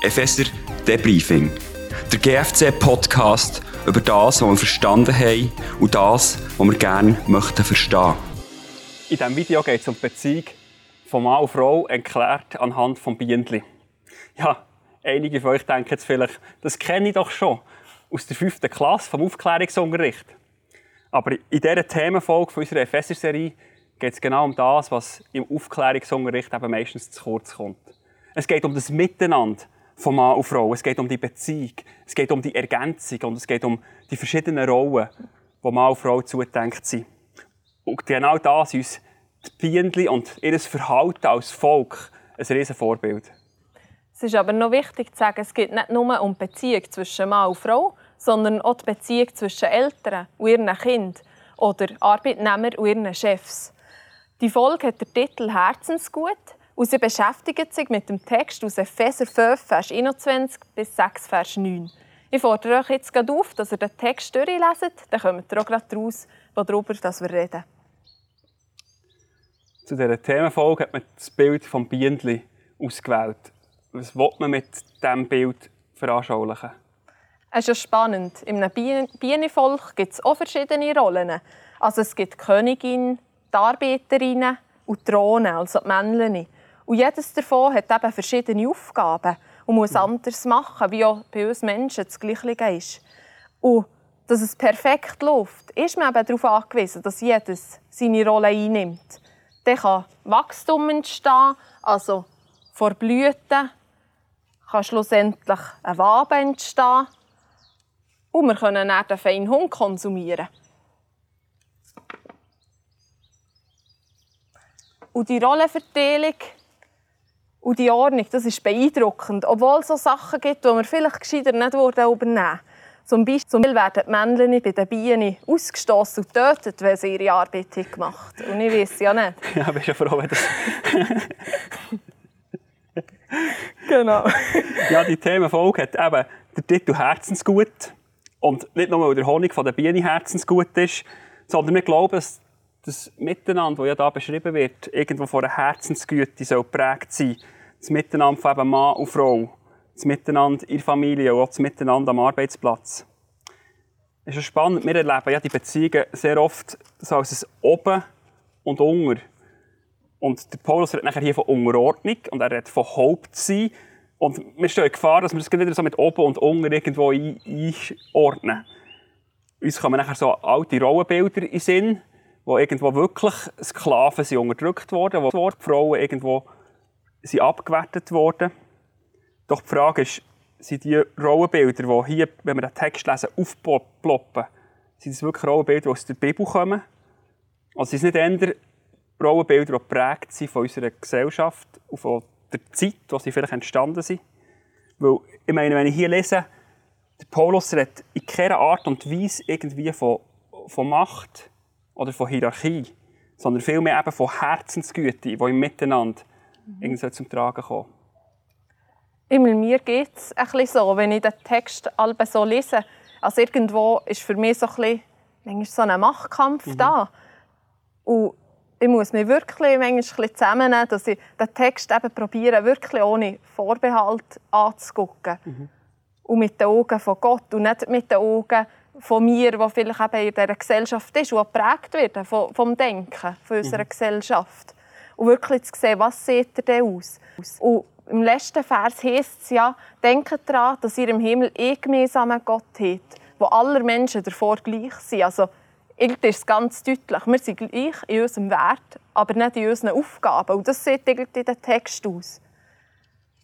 Epheser Debriefing. Der GFC-Podcast über das, was wir verstanden haben und das, was wir gerne möchten verstehen. In diesem Video geht es um die Beziehung von Mann und Frau, erklärt anhand von Bienenli. Ja, einige von euch denken jetzt vielleicht, das kenne ich doch schon aus der fünften Klasse vom Aufklärungsunterricht. Aber in dieser Themenfolge von unserer Epheser-Serie geht es genau um das, was im Aufklärungsunterricht eben meistens zu kurz kommt. Es geht um das Miteinander von Mann und Frau. Es geht um die Beziehung. Es geht um die Ergänzung und es geht um die verschiedenen Rollen, die Mann und Frau zudenkt sind. Und genau das ist uns die Bienen und ihr Verhalten als Volk ein riesen Vorbild. Es ist aber noch wichtig zu sagen, es geht nicht nur um die Beziehung zwischen Mann und Frau, sondern auch die Beziehung zwischen Eltern und ihren Kindern oder Arbeitnehmern und ihren Chefs. Die Folge hat den Titel Herzensgut und sie beschäftigt sich mit dem Text aus Epheser 5, Vers 21 bis 6, Vers 9. Ich fordere euch jetzt gerade auf, dass ihr den Text durchleset, dann kommt ihr auch gerade raus, worüber wir reden. Zu dieser Themenfolge hat man das Bild vom Bienenli ausgewählt. Was will man mit diesem Bild veranschaulichen? Es ist ja spannend. Einem Bienenvolk gibt es auch verschiedene Rollen. Also es gibt die Königin, die Arbeiterinnen und die Drohnen, also die Männchen. Und jedes davon hat eben verschiedene Aufgaben und muss mhm. anders machen, wie auch bei uns Menschen das Gleiche ist. Und dass es perfekt läuft, ist man eben darauf angewiesen, dass jedes seine Rolle einnimmt. Dann kann Wachstum entstehen, also vor Blüten kann schlussendlich ein Wabe entstehen und wir können dann den feinen Hund konsumieren. Und die Rollenverteilung und die Ordnung, das ist beeindruckend. Obwohl es so Sachen gibt, die wir vielleicht gescheiter nicht übernehmen würden. Zum Beispiel werden die Männchen bei den Bienen ausgestoßen und getötet, wenn sie ihre Arbeit gemacht haben. Und ich weiß ja nicht. Ja, bist ja froh, wenn das... genau. ja, die Themenfolge hat eben den Titel «Herzensgut». Und nicht nur, weil der Honig von der Biene herzensgut ist, sondern wir glauben, dass das Miteinander, das ja hier beschrieben wird, irgendwo von einer Herzensgüte soll geprägt sein. Das Miteinander von eben Mann und Frau. Das Miteinander in der Familie und auch das Miteinander am Arbeitsplatz. Es ist spannend, wir erleben ja die Beziehungen sehr oft so als ein Oben und Unter. Und der Paulus redet nachher hier von Unterordnung und er redet von Hauptsein. Und wir stehen in Gefahr, dass wir das wieder so mit Oben und Unter irgendwo einordnen. Uns kommen nachher so alte Rollenbilder in den Sinn wo irgendwo wirklich Sklaven sind unterdrückt wurden, wo die Frauen irgendwo sind abgewertet wurden. Doch die Frage ist, sind die Rollenbilder, die hier, wenn wir den Text lesen, aufploppen, sind das wirklich Rollenbilder, die aus der Bibel kommen? Also sind es nicht eher Rollenbilder, die geprägt sind von unserer Gesellschaft und von der Zeit, wo sie vielleicht entstanden sind? Weil, ich meine, wenn ich hier lese, der Paulus redet in keiner Art und Weise irgendwie von, von Macht, oder von Hierarchie, sondern vielmehr eben von Herzensgüte, die im Miteinander mhm. zum Tragen kommen. Immer mir geht es ein bisschen so, wenn ich den Text so lese. Also irgendwo ist für mich so ein bisschen, so ein Machtkampf mhm. da. Und ich muss mich wirklich manchmal zusammennehmen, dass ich den Text eben probiere, wirklich ohne Vorbehalt anzugucken. Mhm. Und mit den Augen von Gott und nicht mit den Augen von mir, die vielleicht eben in dieser Gesellschaft ist und geprägt wird vom, vom Denken von unserer mhm. Gesellschaft. Und wirklich zu sehen, was sieht er denn aus? Und im letzten Vers heißt es ja, denkt daran, dass ihr im Himmel eh gemeinsamen Gott habt, wo alle Menschen davor gleich sind. Also, irgendwie ist es ganz deutlich, wir sind gleich in unserem Wert, aber nicht in unseren Aufgaben. Und das sieht irgendwie in den Text aus.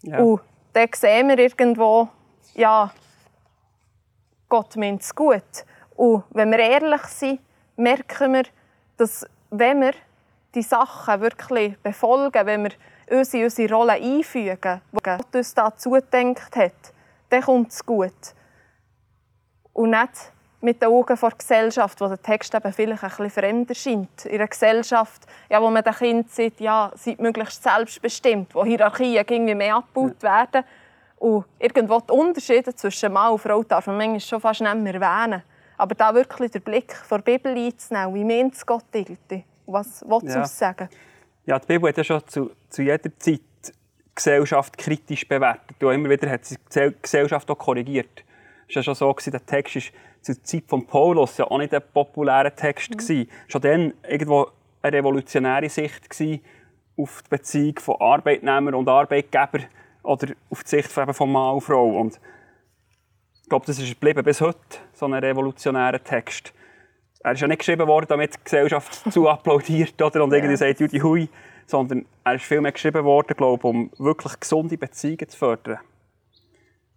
Ja. Und dann sehen wir irgendwo, ja, Gott meint es gut. Und wenn wir ehrlich sind, merken wir, dass wenn wir die Sachen wirklich befolgen, wenn wir uns in unsere Rolle einfügen, die Gott uns dazu gedacht hat, dann kommt es gut. Und nicht mit den Augen der Gesellschaft, wo der Text eben vielleicht ein bisschen fremd erscheint. In einer Gesellschaft, ja, wo man den Kindern sagt, ja, seid möglichst selbstbestimmt, wo Hierarchien irgendwie mehr abgebaut werden und irgendwo die Unterschiede zwischen Mann und Frau darf man manchmal schon fast nicht mehr erwähnen. Aber da wirklich den Blick vor der Bibel einzunehmen, wie meint es Gott irgendwie? Was will es ja. uns sagen? Ja, die Bibel hat ja schon zu, zu jeder Zeit Gesellschaft kritisch bewertet. Und immer wieder hat sie die Gesellschaft auch korrigiert. Es war ja schon so, gewesen, der Text war zur Zeit von Paulus ja auch nicht ein populärer Text. Mhm. Gewesen. Schon dann irgendwo eine revolutionäre Sicht auf die Beziehung von Arbeitnehmer und Arbeitgeber oder auf die Sicht von, von Mann und Frau. Und ich glaube, das ist geblieben bis heute, so ein revolutionärer Text. Er ist ja nicht geschrieben worden, damit die Gesellschaft zu applaudiert oder, und irgendwie sagt, Judy Hui, sondern er ist vielmehr geschrieben worden, glaube um wirklich gesunde Beziehungen zu fördern.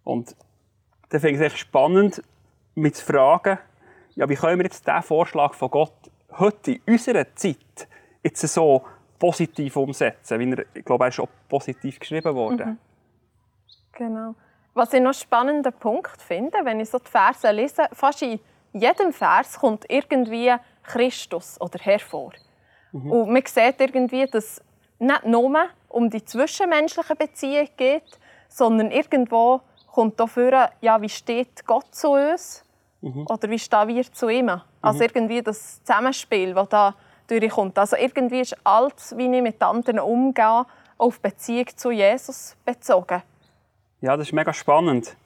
Und da finde ich es spannend, mich zu fragen, ja, wie können wir jetzt diesen Vorschlag von Gott heute in unserer Zeit jetzt so positiv umsetzen? Wie er, ich glaube, er ist auch positiv geschrieben worden. Mhm. Genau. Was ich noch einen spannenden Punkt finde, wenn ich so die Verse lese, fast in jedem Vers kommt irgendwie Christus oder Herr vor. Mhm. Und man sieht irgendwie, dass es nicht nur um die zwischenmenschlichen Beziehungen geht, sondern irgendwo kommt dafür, ja, wie steht Gott zu uns mhm. oder wie stehen wir zu ihm. Also mhm. Also irgendwie das Zusammenspiel, das da durchkommt. Also irgendwie ist alles, wie ich mit anderen umgehe, auf Beziehung zu Jesus bezogen. Ja, das ist mega spannend.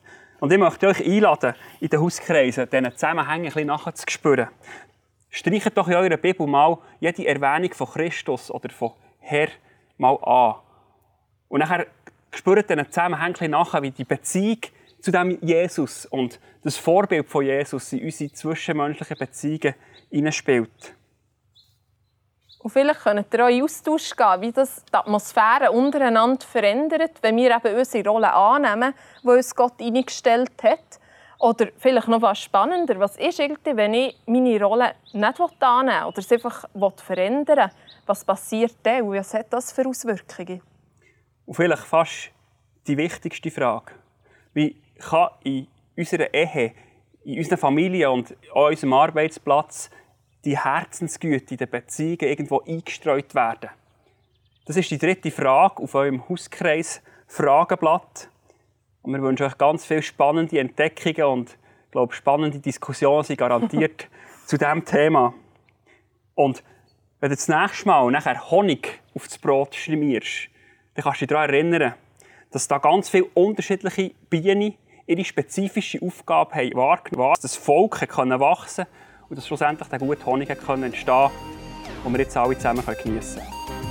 Und ich möchte euch einladen, in den Hauskreisen diesen Zusammenhängen ein bisschen nachzuspüren. Streicht doch in eurer Bibel mal jede Erwähnung von Christus oder von Herr mal an. Und nachher spürt diesen Zusammenhang nach, wie die Beziehung zu dem Jesus und das Vorbild von Jesus in unsere zwischenmenschlichen Beziehungen hineinspielt. Und vielleicht könnt ihr auch in Austausch gehen, wie das die Atmosphäre untereinander verändert, wenn wir eben unsere Rolle annehmen, die uns Gott eingestellt hat. Oder vielleicht noch was spannender, was ist irgendwie, wenn ich meine Rolle nicht annehmen oder es einfach verändern will? Was passiert dann und was hat das für Auswirkungen? Und vielleicht fast die wichtigste Frage. Wie kann in unserer Ehe, in unserer Familie und an unserem Arbeitsplatz die Herzensgüte in den Beziehungen irgendwo eingestreut werden? Das ist die dritte Frage auf eurem Hauskreis Fragenblatt. Und wir wünschen euch ganz viele spannende Entdeckungen und ich glaube, spannende Diskussionen sind garantiert zu diesem Thema. Und wenn du das nächste Mal nachher Honig auf das Brot schmierst, dann kannst du dich daran erinnern, dass da ganz viele unterschiedliche Bienen ihre spezifische Aufgabe haben wahrgenommen dass das Volk wachsen konnte und dass schlussendlich der gute Honig entstehen konnte, den wir jetzt alle zusammen geniessen können.